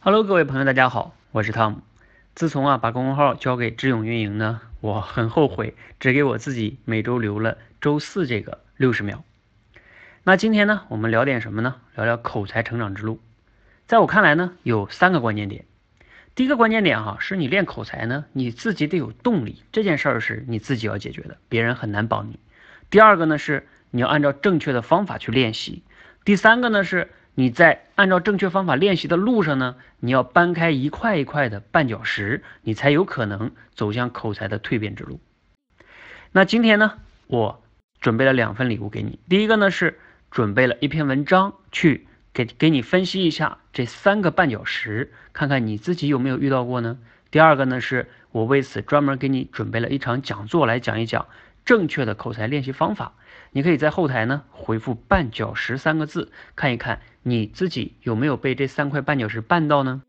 Hello，各位朋友，大家好，我是汤姆。自从啊把公众号交给智勇运营呢，我很后悔只给我自己每周留了周四这个六十秒。那今天呢，我们聊点什么呢？聊聊口才成长之路。在我看来呢，有三个关键点。第一个关键点哈，是你练口才呢，你自己得有动力，这件事儿是你自己要解决的，别人很难帮你。第二个呢是你要按照正确的方法去练习。第三个呢是。你在按照正确方法练习的路上呢，你要搬开一块一块的绊脚石，你才有可能走向口才的蜕变之路。那今天呢，我准备了两份礼物给你。第一个呢是准备了一篇文章，去给给你分析一下这三个绊脚石，看看你自己有没有遇到过呢？第二个呢是我为此专门给你准备了一场讲座，来讲一讲正确的口才练习方法。你可以在后台呢回复“绊脚石”三个字，看一看你自己有没有被这三块绊脚石绊到呢？